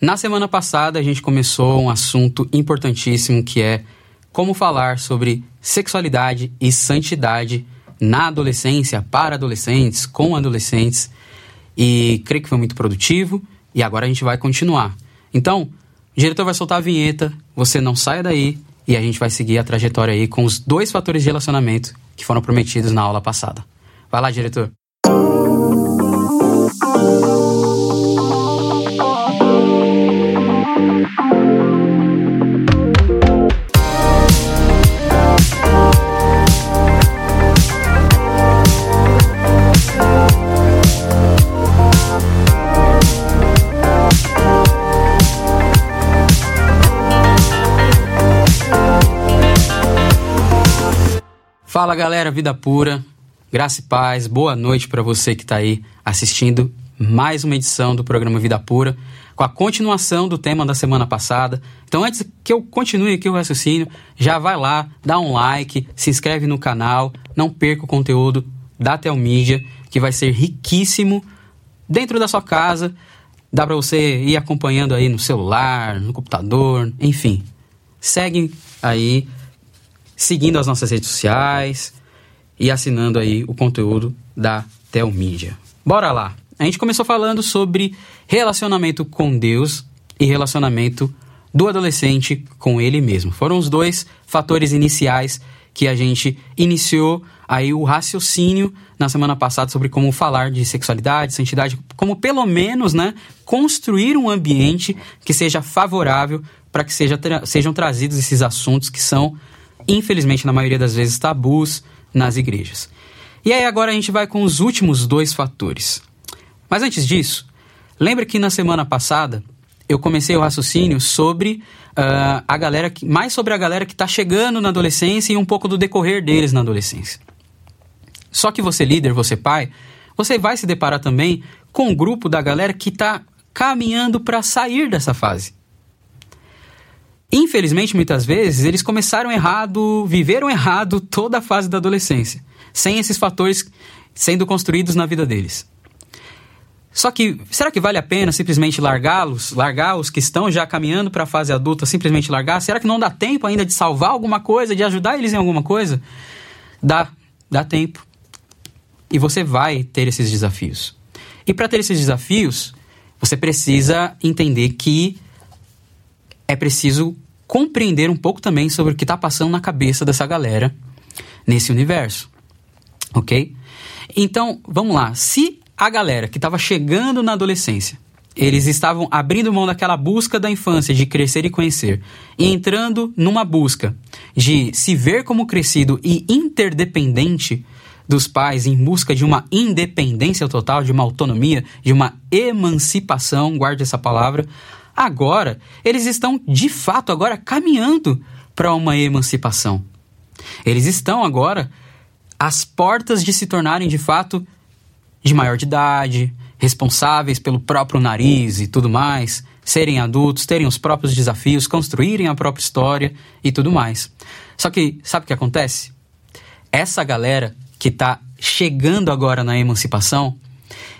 Na semana passada a gente começou um assunto importantíssimo que é como falar sobre sexualidade e santidade na adolescência, para adolescentes, com adolescentes. E creio que foi muito produtivo e agora a gente vai continuar. Então, o diretor vai soltar a vinheta, você não saia daí e a gente vai seguir a trajetória aí com os dois fatores de relacionamento que foram prometidos na aula passada. Vai lá, diretor. Fala galera, vida pura, graça e paz, boa noite para você que está aí assistindo mais uma edição do programa Vida Pura, com a continuação do tema da semana passada. Então, antes que eu continue aqui o raciocínio, já vai lá, dá um like, se inscreve no canal, não perca o conteúdo da Telmídia, que vai ser riquíssimo dentro da sua casa. Dá para você ir acompanhando aí no celular, no computador, enfim. Segue aí seguindo as nossas redes sociais e assinando aí o conteúdo da Telmídia. Bora lá! A gente começou falando sobre relacionamento com Deus e relacionamento do adolescente com ele mesmo. Foram os dois fatores iniciais que a gente iniciou aí o raciocínio na semana passada sobre como falar de sexualidade, santidade, como pelo menos, né, construir um ambiente que seja favorável para que seja, tra sejam trazidos esses assuntos que são infelizmente, na maioria das vezes, tabus nas igrejas. E aí agora a gente vai com os últimos dois fatores. Mas antes disso, lembra que na semana passada eu comecei o raciocínio sobre uh, a galera, que, mais sobre a galera que está chegando na adolescência e um pouco do decorrer deles na adolescência. Só que você líder, você pai, você vai se deparar também com um grupo da galera que está caminhando para sair dessa fase. Infelizmente, muitas vezes, eles começaram errado, viveram errado toda a fase da adolescência, sem esses fatores sendo construídos na vida deles. Só que, será que vale a pena simplesmente largá-los, largar os que estão já caminhando para a fase adulta, simplesmente largar? Será que não dá tempo ainda de salvar alguma coisa, de ajudar eles em alguma coisa? Dá, dá tempo. E você vai ter esses desafios. E para ter esses desafios, você precisa entender que é preciso compreender um pouco também sobre o que está passando na cabeça dessa galera nesse universo. Ok? Então, vamos lá. Se a galera que estava chegando na adolescência, eles estavam abrindo mão daquela busca da infância de crescer e conhecer, e entrando numa busca de se ver como crescido e interdependente dos pais em busca de uma independência total, de uma autonomia, de uma emancipação, guarde essa palavra, Agora, eles estão de fato agora caminhando para uma emancipação. Eles estão agora às portas de se tornarem de fato de maior de idade, responsáveis pelo próprio nariz e tudo mais, serem adultos, terem os próprios desafios, construírem a própria história e tudo mais. Só que sabe o que acontece? Essa galera que está chegando agora na emancipação,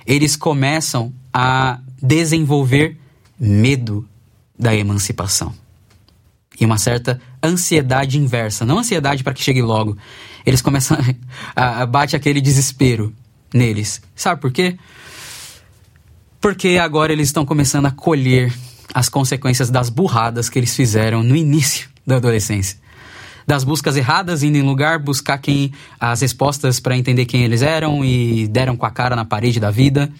eles começam a desenvolver medo da emancipação. E uma certa ansiedade inversa, não ansiedade para que chegue logo. Eles começam a, a bate aquele desespero neles. Sabe por quê? Porque agora eles estão começando a colher as consequências das burradas que eles fizeram no início da adolescência. Das buscas erradas, indo em lugar buscar quem as respostas para entender quem eles eram e deram com a cara na parede da vida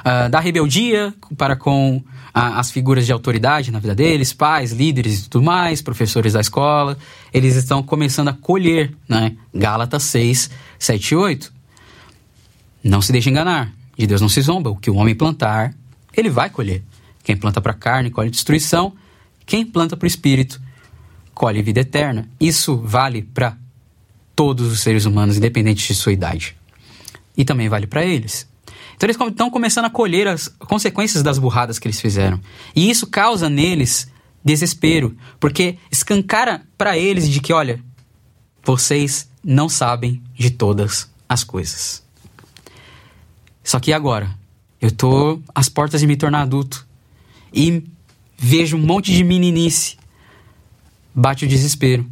uh, da rebeldia para com uh, as figuras de autoridade na vida deles, pais, líderes e tudo mais, professores da escola. Eles estão começando a colher, né? Gálatas 6, 7 e 8. Não se deixe enganar. De Deus não se zomba. O que o homem plantar, ele vai colher. Quem planta para a carne, colhe destruição. Quem planta para o espírito, colhe vida eterna. Isso vale para todos os seres humanos, independente de sua idade. E também vale para eles. Então eles estão começando a colher as consequências das burradas que eles fizeram. E isso causa neles desespero, porque escancara para eles de que, olha, vocês não sabem de todas as coisas. Só que agora, eu tô às portas de me tornar adulto. e vejo um monte de meninice. Bate o desespero.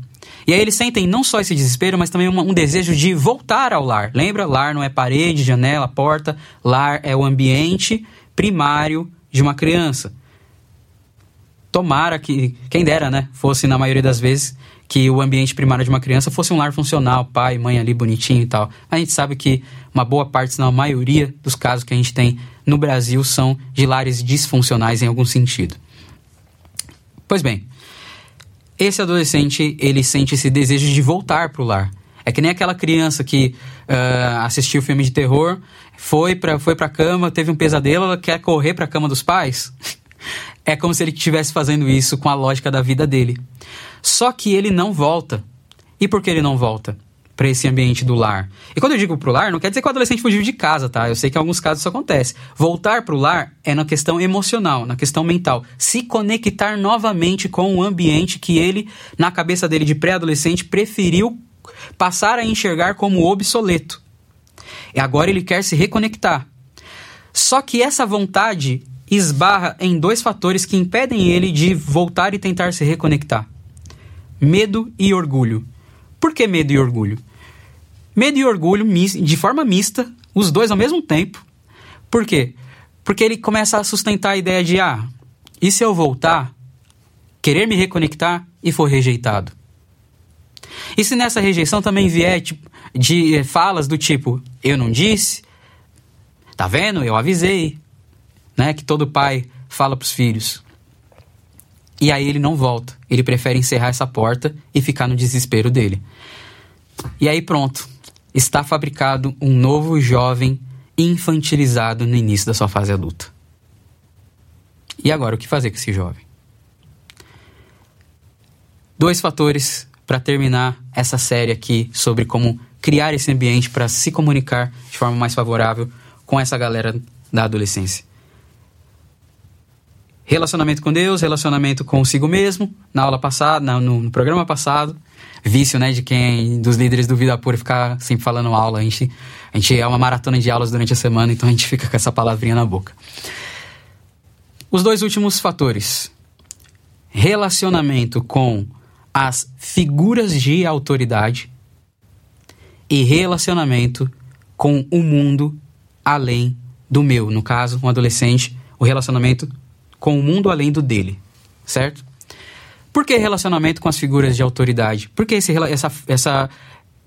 E aí eles sentem não só esse desespero, mas também um, um desejo de voltar ao lar. Lembra? Lar não é parede, janela, porta. Lar é o ambiente primário de uma criança. Tomara que, quem dera, né? Fosse na maioria das vezes que o ambiente primário de uma criança fosse um lar funcional, pai, mãe ali bonitinho e tal. A gente sabe que uma boa parte, se não a maioria dos casos que a gente tem no Brasil são de lares disfuncionais em algum sentido. Pois bem, esse adolescente ele sente esse desejo de voltar para o lar. É que nem aquela criança que uh, assistiu filme de terror, foi para foi a cama, teve um pesadelo, ela quer correr para a cama dos pais. é como se ele estivesse fazendo isso com a lógica da vida dele. Só que ele não volta. E por que ele não volta? Para esse ambiente do lar. E quando eu digo pro lar, não quer dizer que o adolescente fugiu de casa, tá? Eu sei que em alguns casos isso acontece. Voltar pro lar é na questão emocional, na questão mental. Se conectar novamente com o ambiente que ele, na cabeça dele de pré-adolescente, preferiu passar a enxergar como obsoleto. E agora ele quer se reconectar. Só que essa vontade esbarra em dois fatores que impedem ele de voltar e tentar se reconectar: medo e orgulho. Por que medo e orgulho? Medo e orgulho de forma mista, os dois ao mesmo tempo. Por quê? Porque ele começa a sustentar a ideia de: ah, e se eu voltar, querer me reconectar e for rejeitado? E se nessa rejeição também vier tipo, de eh, falas do tipo: eu não disse, tá vendo? Eu avisei, né? Que todo pai fala para os filhos. E aí ele não volta. Ele prefere encerrar essa porta e ficar no desespero dele. E aí pronto está fabricado um novo jovem infantilizado no início da sua fase adulta. E agora, o que fazer com esse jovem? Dois fatores para terminar essa série aqui sobre como criar esse ambiente para se comunicar de forma mais favorável com essa galera da adolescência. Relacionamento com Deus, relacionamento consigo mesmo, na aula passada, no, no programa passado, vício, né, de quem, dos líderes do Vida Pura ficar sempre falando aula. A gente, a gente é uma maratona de aulas durante a semana, então a gente fica com essa palavrinha na boca. Os dois últimos fatores: relacionamento com as figuras de autoridade e relacionamento com o mundo além do meu. No caso, um adolescente, o relacionamento com o mundo além do dele, certo? Por que relacionamento com as figuras de autoridade? Porque esse, essa, essa,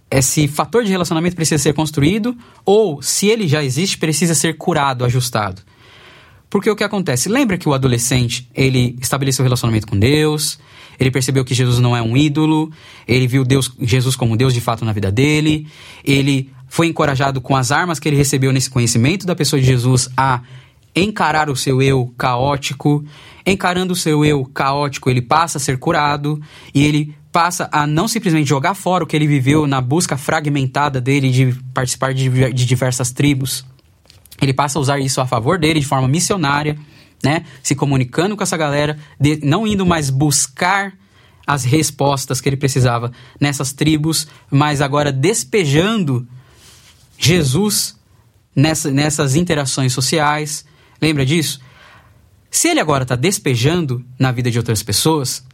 esse fator de relacionamento precisa ser construído ou, se ele já existe, precisa ser curado, ajustado. Porque o que acontece? Lembra que o adolescente, ele estabeleceu um relacionamento com Deus, ele percebeu que Jesus não é um ídolo, ele viu Deus, Jesus como Deus de fato na vida dele, ele foi encorajado com as armas que ele recebeu nesse conhecimento da pessoa de Jesus a encarar o seu eu caótico. Encarando o seu eu caótico, ele passa a ser curado e ele passa a não simplesmente jogar fora o que ele viveu na busca fragmentada dele de participar de, de diversas tribos. Ele passa a usar isso a favor dele de forma missionária, né? Se comunicando com essa galera, de, não indo mais buscar as respostas que ele precisava nessas tribos, mas agora despejando Jesus nessa, nessas interações sociais, Lembra disso? Se ele agora está despejando na vida de outras pessoas,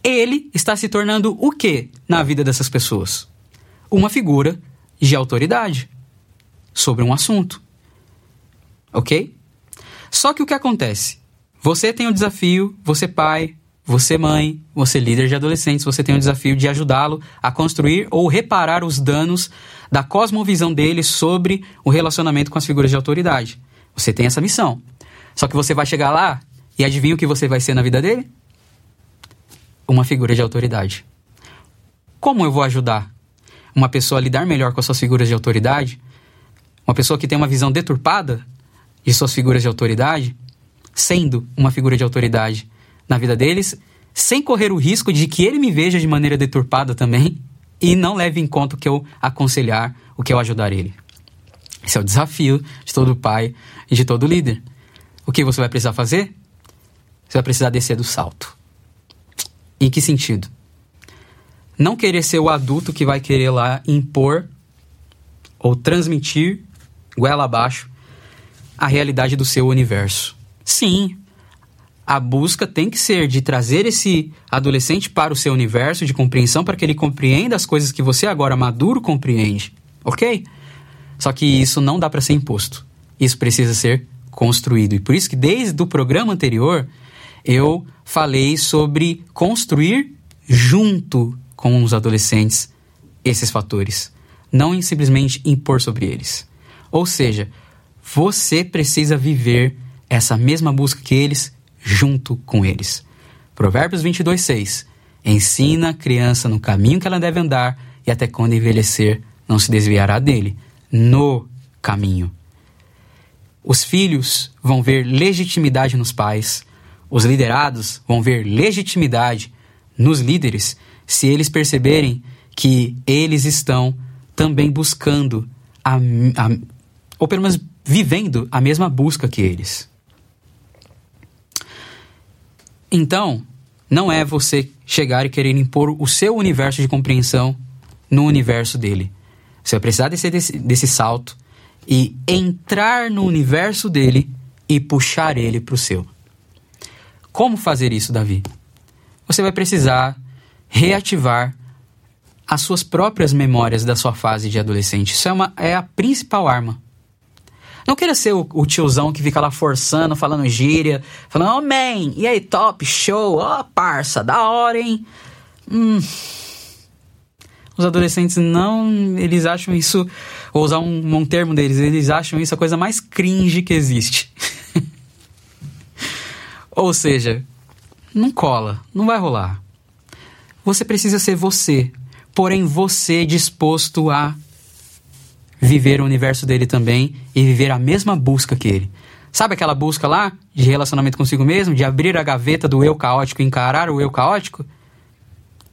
ele está se tornando o que na vida dessas pessoas? Uma figura de autoridade sobre um assunto. Ok? Só que o que acontece? Você tem o desafio, você pai, você mãe, você líder de adolescentes, você tem o desafio de ajudá-lo a construir ou reparar os danos da cosmovisão dele sobre o relacionamento com as figuras de autoridade. Você tem essa missão. Só que você vai chegar lá e adivinha o que você vai ser na vida dele? Uma figura de autoridade. Como eu vou ajudar uma pessoa a lidar melhor com as suas figuras de autoridade? Uma pessoa que tem uma visão deturpada de suas figuras de autoridade, sendo uma figura de autoridade na vida deles, sem correr o risco de que ele me veja de maneira deturpada também e não leve em conta o que eu aconselhar, o que eu ajudar ele. Esse é o desafio de todo pai e de todo líder. O que você vai precisar fazer? Você vai precisar descer do salto. Em que sentido? Não querer ser o adulto que vai querer lá impor ou transmitir goela abaixo a realidade do seu universo. Sim, a busca tem que ser de trazer esse adolescente para o seu universo de compreensão, para que ele compreenda as coisas que você agora maduro compreende, ok? Só que isso não dá para ser imposto. Isso precisa ser construído. E por isso que desde o programa anterior eu falei sobre construir junto com os adolescentes esses fatores, não simplesmente impor sobre eles. Ou seja, você precisa viver essa mesma busca que eles junto com eles. Provérbios 22, 6. Ensina a criança no caminho que ela deve andar e até quando envelhecer não se desviará dele. No caminho. Os filhos vão ver legitimidade nos pais, os liderados vão ver legitimidade nos líderes se eles perceberem que eles estão também buscando, a, a, ou pelo menos vivendo a mesma busca que eles. Então, não é você chegar e querer impor o seu universo de compreensão no universo dele. Você vai precisar desse, desse, desse salto e entrar no universo dele e puxar ele para o seu. Como fazer isso, Davi? Você vai precisar reativar as suas próprias memórias da sua fase de adolescente. Isso é, uma, é a principal arma. Não queira ser o, o, tiozão que fica lá forçando, falando gíria, falando, oh man, e aí, top, show, ó, oh, parça, da hora, hein? Hum, os adolescentes não. Eles acham isso. Vou usar um, um termo deles, eles acham isso a coisa mais cringe que existe. Ou seja, não cola, não vai rolar. Você precisa ser você, porém você disposto a viver o universo dele também e viver a mesma busca que ele. Sabe aquela busca lá de relacionamento consigo mesmo, de abrir a gaveta do eu caótico e encarar o eu caótico?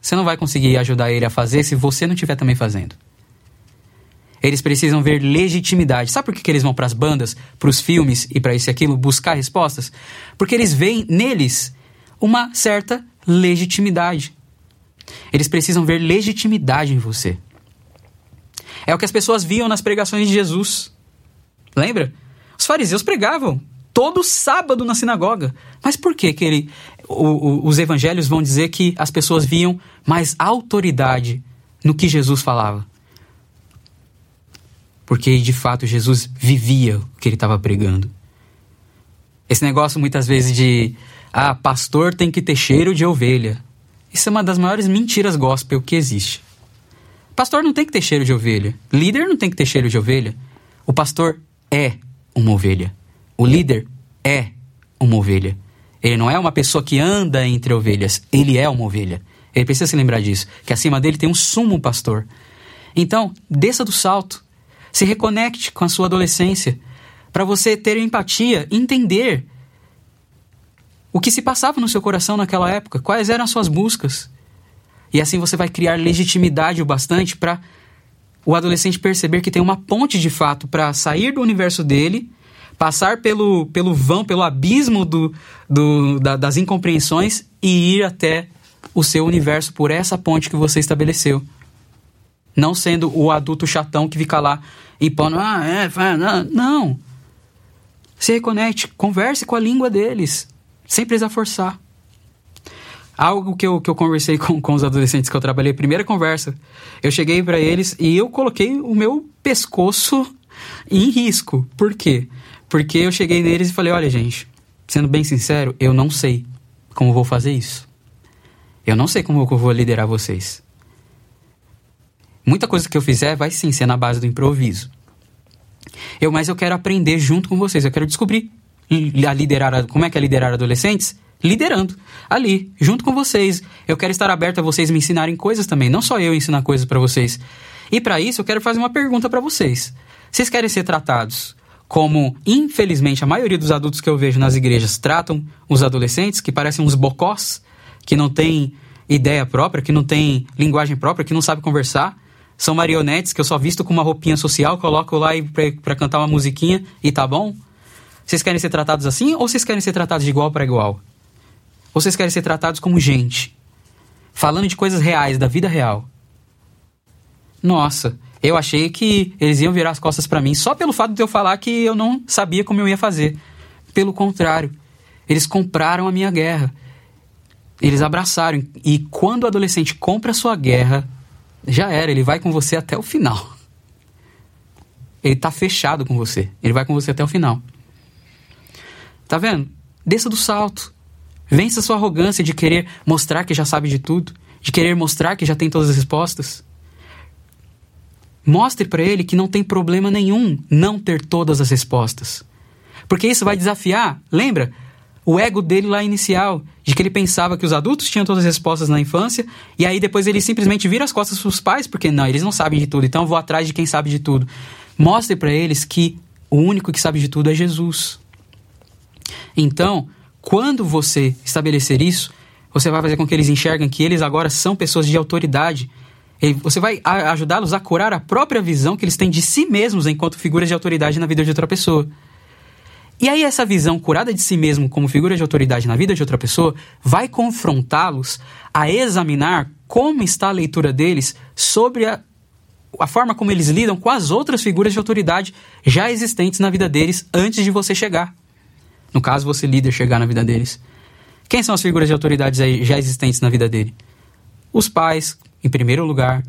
Você não vai conseguir ajudar ele a fazer se você não estiver também fazendo. Eles precisam ver legitimidade. Sabe por que, que eles vão para as bandas, para os filmes e para isso e aquilo buscar respostas? Porque eles veem neles uma certa legitimidade. Eles precisam ver legitimidade em você. É o que as pessoas viam nas pregações de Jesus. Lembra? Os fariseus pregavam todo sábado na sinagoga. Mas por que, que ele, o, o, os evangelhos vão dizer que as pessoas viam mais autoridade no que Jesus falava? Porque de fato Jesus vivia o que ele estava pregando. Esse negócio muitas vezes de ah, pastor tem que ter cheiro de ovelha. Isso é uma das maiores mentiras gospel que existe. Pastor não tem que ter cheiro de ovelha. Líder não tem que ter cheiro de ovelha. O pastor é uma ovelha. O líder é uma ovelha. Ele não é uma pessoa que anda entre ovelhas, ele é uma ovelha. Ele precisa se lembrar disso, que acima dele tem um sumo pastor. Então, desça do salto, se reconecte com a sua adolescência, para você ter empatia, entender o que se passava no seu coração naquela época, quais eram as suas buscas. E assim você vai criar legitimidade o bastante para o adolescente perceber que tem uma ponte de fato para sair do universo dele passar pelo, pelo vão, pelo abismo do, do, da, das incompreensões e ir até o seu universo por essa ponte que você estabeleceu. Não sendo o adulto chatão que fica lá impondo, ah, é, não. não. Se reconecte, converse com a língua deles, sem precisar forçar. Algo que eu, que eu conversei com, com os adolescentes que eu trabalhei, primeira conversa, eu cheguei para eles e eu coloquei o meu pescoço em risco. Por quê? Porque eu cheguei neles e falei: olha, gente, sendo bem sincero, eu não sei como vou fazer isso. Eu não sei como eu vou liderar vocês. Muita coisa que eu fizer vai sim ser na base do improviso. Eu, mas eu quero aprender junto com vocês. Eu quero descobrir a liderar, como é que é liderar adolescentes? Liderando, ali, junto com vocês. Eu quero estar aberto a vocês me ensinarem coisas também, não só eu ensinar coisas para vocês. E para isso eu quero fazer uma pergunta para vocês. Vocês querem ser tratados como infelizmente a maioria dos adultos que eu vejo nas igrejas tratam os adolescentes, que parecem uns bocós, que não têm ideia própria, que não têm linguagem própria, que não sabem conversar. São marionetes que eu só visto com uma roupinha social, coloco lá para cantar uma musiquinha e tá bom? Vocês querem ser tratados assim ou vocês querem ser tratados de igual para igual? Ou vocês querem ser tratados como gente? Falando de coisas reais, da vida real. Nossa, eu achei que eles iam virar as costas para mim só pelo fato de eu falar que eu não sabia como eu ia fazer. Pelo contrário, Eles compraram a minha guerra. Eles abraçaram. E quando o adolescente compra a sua guerra, já era, ele vai com você até o final. Ele tá fechado com você. Ele vai com você até o final. Tá vendo? Desça do salto. Vença sua arrogância de querer mostrar que já sabe de tudo, de querer mostrar que já tem todas as respostas. Mostre para ele que não tem problema nenhum não ter todas as respostas. Porque isso vai desafiar, lembra? O ego dele lá inicial, de que ele pensava que os adultos tinham todas as respostas na infância, e aí depois ele simplesmente vira as costas para os pais, porque não, eles não sabem de tudo, então eu vou atrás de quem sabe de tudo. Mostre para eles que o único que sabe de tudo é Jesus. Então, quando você estabelecer isso, você vai fazer com que eles enxerguem que eles agora são pessoas de autoridade. Você vai ajudá-los a curar a própria visão que eles têm de si mesmos enquanto figuras de autoridade na vida de outra pessoa. E aí, essa visão curada de si mesmo como figura de autoridade na vida de outra pessoa vai confrontá-los a examinar como está a leitura deles sobre a, a forma como eles lidam com as outras figuras de autoridade já existentes na vida deles antes de você chegar. No caso, você líder chegar na vida deles. Quem são as figuras de autoridades já existentes na vida dele? Os pais, em primeiro lugar.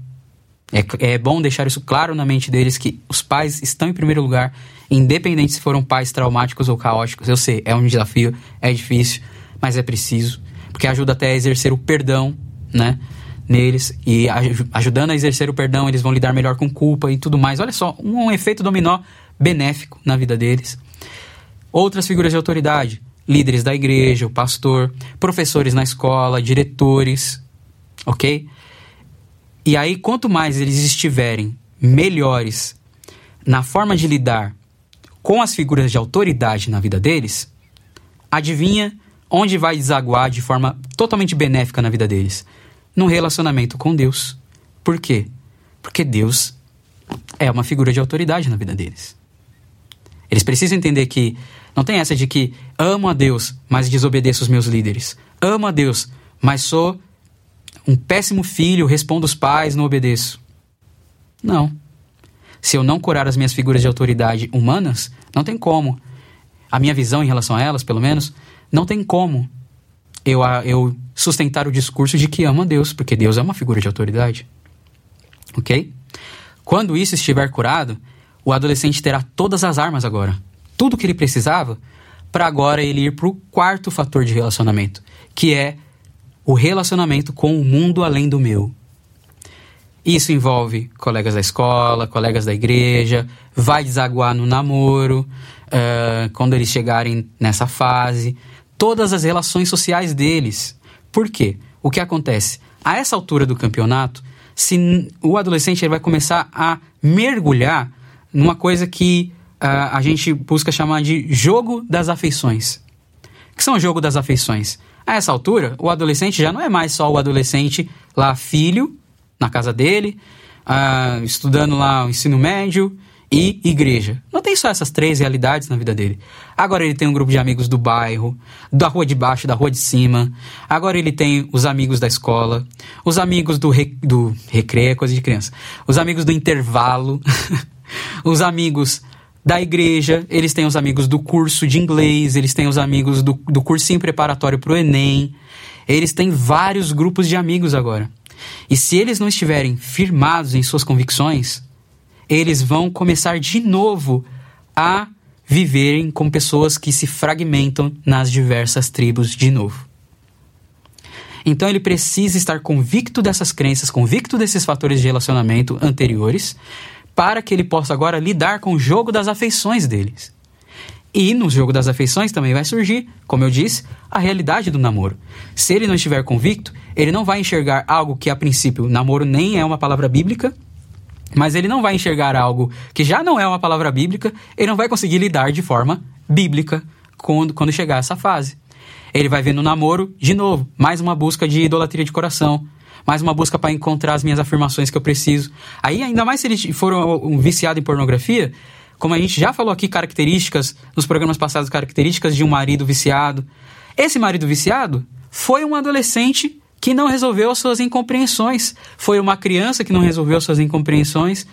É, é bom deixar isso claro na mente deles que os pais estão em primeiro lugar, independente se foram pais traumáticos ou caóticos. Eu sei, é um desafio, é difícil, mas é preciso, porque ajuda até a exercer o perdão, né? Neles e ajudando a exercer o perdão, eles vão lidar melhor com culpa e tudo mais. Olha só, um, um efeito dominó benéfico na vida deles. Outras figuras de autoridade, líderes da igreja, o pastor, professores na escola, diretores, ok? E aí, quanto mais eles estiverem melhores na forma de lidar com as figuras de autoridade na vida deles, adivinha onde vai desaguar de forma totalmente benéfica na vida deles? No relacionamento com Deus. Por quê? Porque Deus é uma figura de autoridade na vida deles. Eles precisam entender que não tem essa de que amo a Deus, mas desobedeço os meus líderes. Amo a Deus, mas sou um péssimo filho, respondo os pais, não obedeço. Não. Se eu não curar as minhas figuras de autoridade humanas, não tem como. A minha visão em relação a elas, pelo menos, não tem como eu, eu sustentar o discurso de que amo a Deus, porque Deus é uma figura de autoridade. Ok? Quando isso estiver curado, o adolescente terá todas as armas agora tudo que ele precisava para agora ele ir para o quarto fator de relacionamento, que é o relacionamento com o mundo além do meu. Isso envolve colegas da escola, colegas da igreja, vai desaguar no namoro, uh, quando eles chegarem nessa fase, todas as relações sociais deles. Por quê? O que acontece? A essa altura do campeonato, se o adolescente ele vai começar a mergulhar numa coisa que uh, a gente busca chamar de jogo das afeições. Que são o jogo das afeições? A essa altura, o adolescente já não é mais só o adolescente lá, filho, na casa dele, uh, estudando lá o ensino médio e igreja. Não tem só essas três realidades na vida dele. Agora ele tem um grupo de amigos do bairro, da rua de baixo, da rua de cima. Agora ele tem os amigos da escola, os amigos do, re, do recreio, é coisa de criança. Os amigos do intervalo, os amigos da igreja, eles têm os amigos do curso de inglês, eles têm os amigos do, do cursinho preparatório para o Enem. Eles têm vários grupos de amigos agora. E se eles não estiverem firmados em suas convicções, eles vão começar de novo a viverem com pessoas que se fragmentam nas diversas tribos de novo. Então ele precisa estar convicto dessas crenças, convicto desses fatores de relacionamento anteriores, para que ele possa agora lidar com o jogo das afeições deles. E no jogo das afeições também vai surgir, como eu disse, a realidade do namoro. Se ele não estiver convicto, ele não vai enxergar algo que a princípio namoro nem é uma palavra bíblica, mas ele não vai enxergar algo que já não é uma palavra bíblica, ele não vai conseguir lidar de forma bíblica quando, quando chegar essa fase. Ele vai ver no namoro, de novo, mais uma busca de idolatria de coração, mais uma busca para encontrar as minhas afirmações que eu preciso. Aí, ainda mais se ele for um, um viciado em pornografia, como a gente já falou aqui, características, nos programas passados, características de um marido viciado. Esse marido viciado foi um adolescente que não resolveu as suas incompreensões. Foi uma criança que não resolveu as suas incompreensões.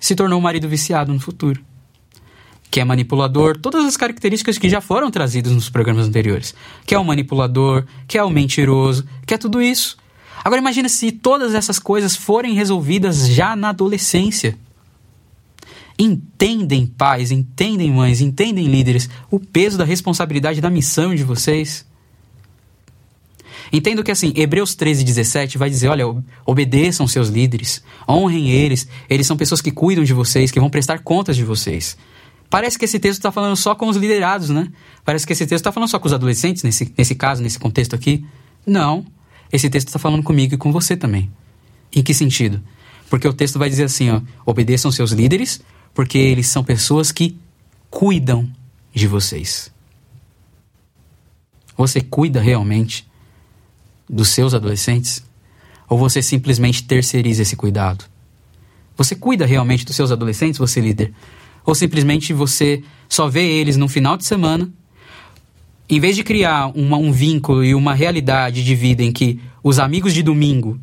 Se tornou um marido viciado no futuro. que é manipulador, todas as características que já foram trazidas nos programas anteriores. Que é o manipulador, que é o mentiroso, que é tudo isso. Agora imagine se todas essas coisas forem resolvidas já na adolescência. Entendem, pais, entendem, mães, entendem, líderes, o peso da responsabilidade da missão de vocês? Entendo que assim, Hebreus 13, 17 vai dizer: olha, obedeçam seus líderes, honrem eles, eles são pessoas que cuidam de vocês, que vão prestar contas de vocês. Parece que esse texto está falando só com os liderados, né? Parece que esse texto está falando só com os adolescentes, nesse, nesse caso, nesse contexto aqui. Não. Esse texto está falando comigo e com você também. Em que sentido? Porque o texto vai dizer assim: ó, obedeçam seus líderes, porque eles são pessoas que cuidam de vocês. Você cuida realmente dos seus adolescentes? Ou você simplesmente terceiriza esse cuidado? Você cuida realmente dos seus adolescentes, você líder? Ou simplesmente você só vê eles no final de semana? Em vez de criar uma, um vínculo e uma realidade de vida em que os amigos de domingo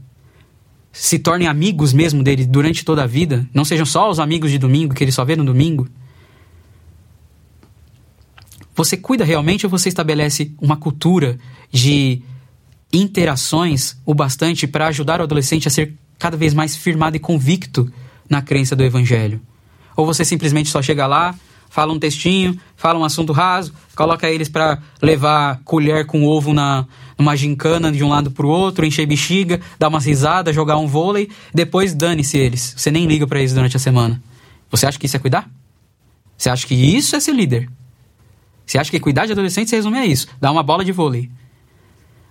se tornem amigos mesmo dele durante toda a vida, não sejam só os amigos de domingo que ele só vê no domingo. Você cuida realmente ou você estabelece uma cultura de interações o bastante para ajudar o adolescente a ser cada vez mais firmado e convicto na crença do evangelho? Ou você simplesmente só chega lá, fala um textinho, fala um assunto raso, coloca eles para levar colher com ovo na numa gincana de um lado pro outro, encher bexiga, dar umas risadas, jogar um vôlei, depois dane-se eles. Você nem liga para eles durante a semana. Você acha que isso é cuidar? Você acha que isso é ser líder? Você acha que cuidar de adolescente se resume a isso? Dar uma bola de vôlei.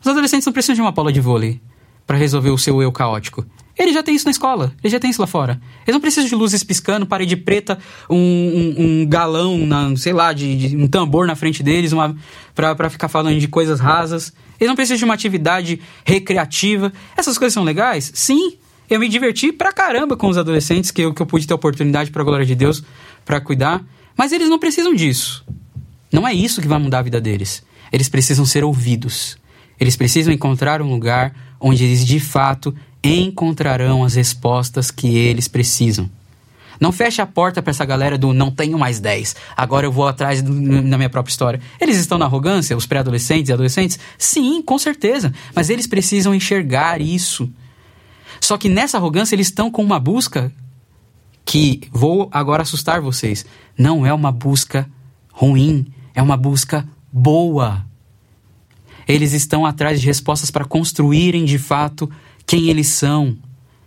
Os adolescentes não precisam de uma bola de vôlei para resolver o seu eu caótico. Ele já tem isso na escola, ele já tem isso lá fora. Eles não precisam de luzes piscando, parede preta, um, um, um galão, na, sei lá, de, de, um tambor na frente deles uma, pra, pra ficar falando de coisas rasas. Eles não precisam de uma atividade recreativa. Essas coisas são legais? Sim. Eu me diverti pra caramba com os adolescentes, que eu, que eu pude ter oportunidade, pra glória de Deus, para cuidar. Mas eles não precisam disso. Não é isso que vai mudar a vida deles. Eles precisam ser ouvidos. Eles precisam encontrar um lugar onde eles de fato encontrarão as respostas que eles precisam. Não feche a porta para essa galera do não tenho mais 10, agora eu vou atrás do, na minha própria história. Eles estão na arrogância, os pré-adolescentes e adolescentes? Sim, com certeza, mas eles precisam enxergar isso. Só que nessa arrogância eles estão com uma busca que vou agora assustar vocês. Não é uma busca ruim, é uma busca boa. Eles estão atrás de respostas para construírem de fato quem eles são.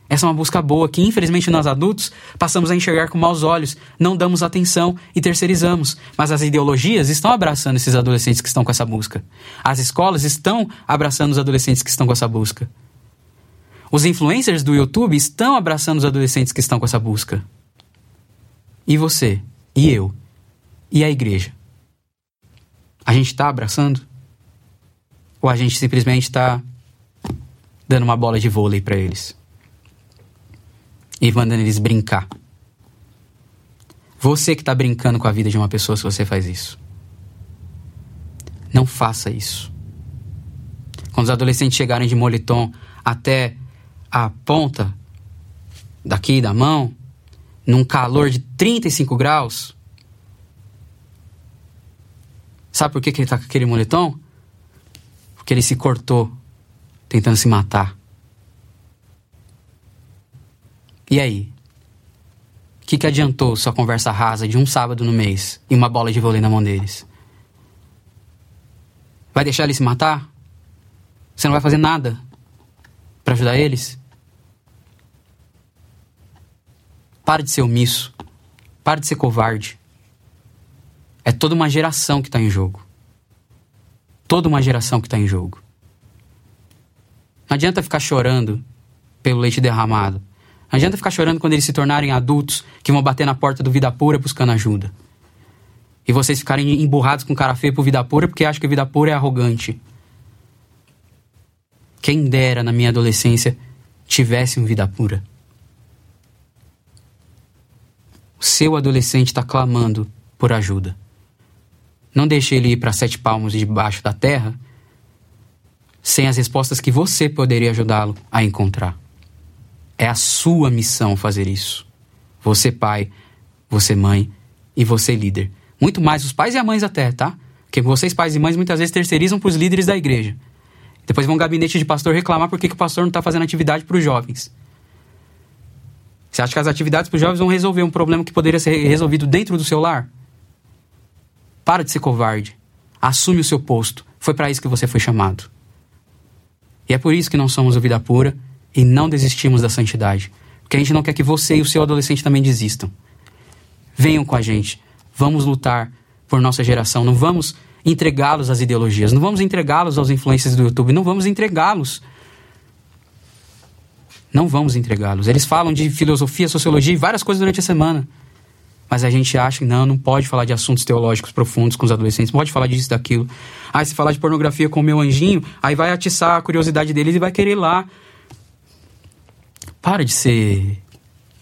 Essa é uma busca boa que, infelizmente, nós adultos passamos a enxergar com maus olhos, não damos atenção e terceirizamos. Mas as ideologias estão abraçando esses adolescentes que estão com essa busca. As escolas estão abraçando os adolescentes que estão com essa busca. Os influencers do YouTube estão abraçando os adolescentes que estão com essa busca. E você? E eu? E a igreja? A gente está abraçando? Ou a gente simplesmente está dando uma bola de vôlei para eles. E mandando eles brincar. Você que está brincando com a vida de uma pessoa se você faz isso. Não faça isso. Quando os adolescentes chegarem de moletom até a ponta daqui da mão, num calor de 35 graus, sabe por que, que ele está com aquele moletom? Porque ele se cortou tentando se matar. E aí? O que, que adiantou sua conversa rasa de um sábado no mês e uma bola de vôlei na mão deles? Vai deixar eles se matar? Você não vai fazer nada para ajudar eles? Para de ser omisso. Para de ser covarde. É toda uma geração que está em jogo. Toda uma geração que está em jogo. Não adianta ficar chorando pelo leite derramado. Não adianta ficar chorando quando eles se tornarem adultos que vão bater na porta do Vida Pura buscando ajuda. E vocês ficarem emburrados com cara feio pro Vida Pura porque acham que Vida Pura é arrogante. Quem dera na minha adolescência tivesse um Vida Pura. O seu adolescente está clamando por ajuda. Não deixe ele ir para sete palmos debaixo da terra sem as respostas que você poderia ajudá-lo a encontrar. É a sua missão fazer isso. Você, pai, você, mãe e você, líder. Muito mais os pais e as mães até, tá? Porque vocês, pais e mães, muitas vezes terceirizam para os líderes da igreja. Depois vão ao gabinete de pastor reclamar por que, o pastor não está fazendo atividade para os jovens. Você acha que as atividades para os jovens vão resolver um problema que poderia ser resolvido dentro do seu lar? Para de ser covarde. Assume o seu posto. Foi para isso que você foi chamado. E é por isso que não somos o Vida Pura e não desistimos da santidade. Porque a gente não quer que você e o seu adolescente também desistam. Venham com a gente. Vamos lutar por nossa geração. Não vamos entregá-los às ideologias. Não vamos entregá-los aos influências do YouTube. Não vamos entregá-los. Não vamos entregá-los. Eles falam de filosofia, sociologia e várias coisas durante a semana. Mas a gente acha que não, não pode falar de assuntos teológicos profundos com os adolescentes, não pode falar disso, daquilo. Ah, se falar de pornografia com o meu anjinho, aí vai atiçar a curiosidade deles e vai querer ir lá. Para de ser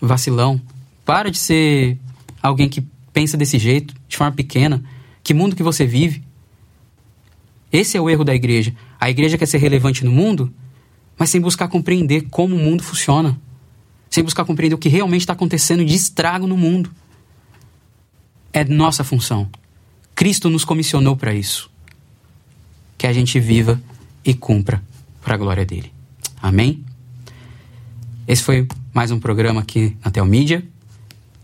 vacilão. Para de ser alguém que pensa desse jeito, de forma pequena. Que mundo que você vive? Esse é o erro da igreja. A igreja quer ser relevante no mundo, mas sem buscar compreender como o mundo funciona. Sem buscar compreender o que realmente está acontecendo de estrago no mundo. É nossa função. Cristo nos comissionou para isso. Que a gente viva e cumpra para a glória dele. Amém? Esse foi mais um programa aqui na Telmídia.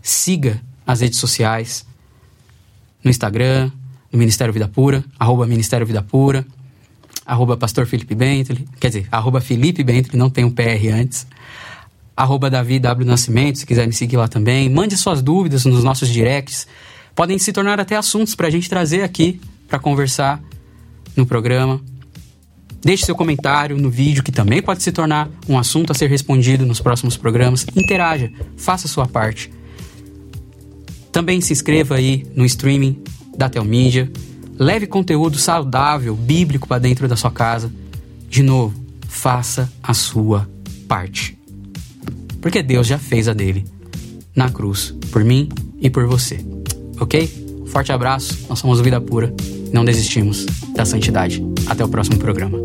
Siga as redes sociais, no Instagram, no Ministério Vida Pura, arroba Ministério Vida Pura, arroba Pastor Felipe Bentley, quer dizer, arroba Felipe Bentley, não tem um PR antes, arroba Davi W Nascimento, se quiser me seguir lá também. Mande suas dúvidas nos nossos directs. Podem se tornar até assuntos para a gente trazer aqui para conversar no programa. Deixe seu comentário no vídeo, que também pode se tornar um assunto a ser respondido nos próximos programas. Interaja, faça a sua parte. Também se inscreva aí no streaming da Telmídia. Leve conteúdo saudável, bíblico para dentro da sua casa. De novo, faça a sua parte. Porque Deus já fez a dele na cruz, por mim e por você. Ok? Forte abraço, nós somos Vida Pura. Não desistimos da santidade. Até o próximo programa.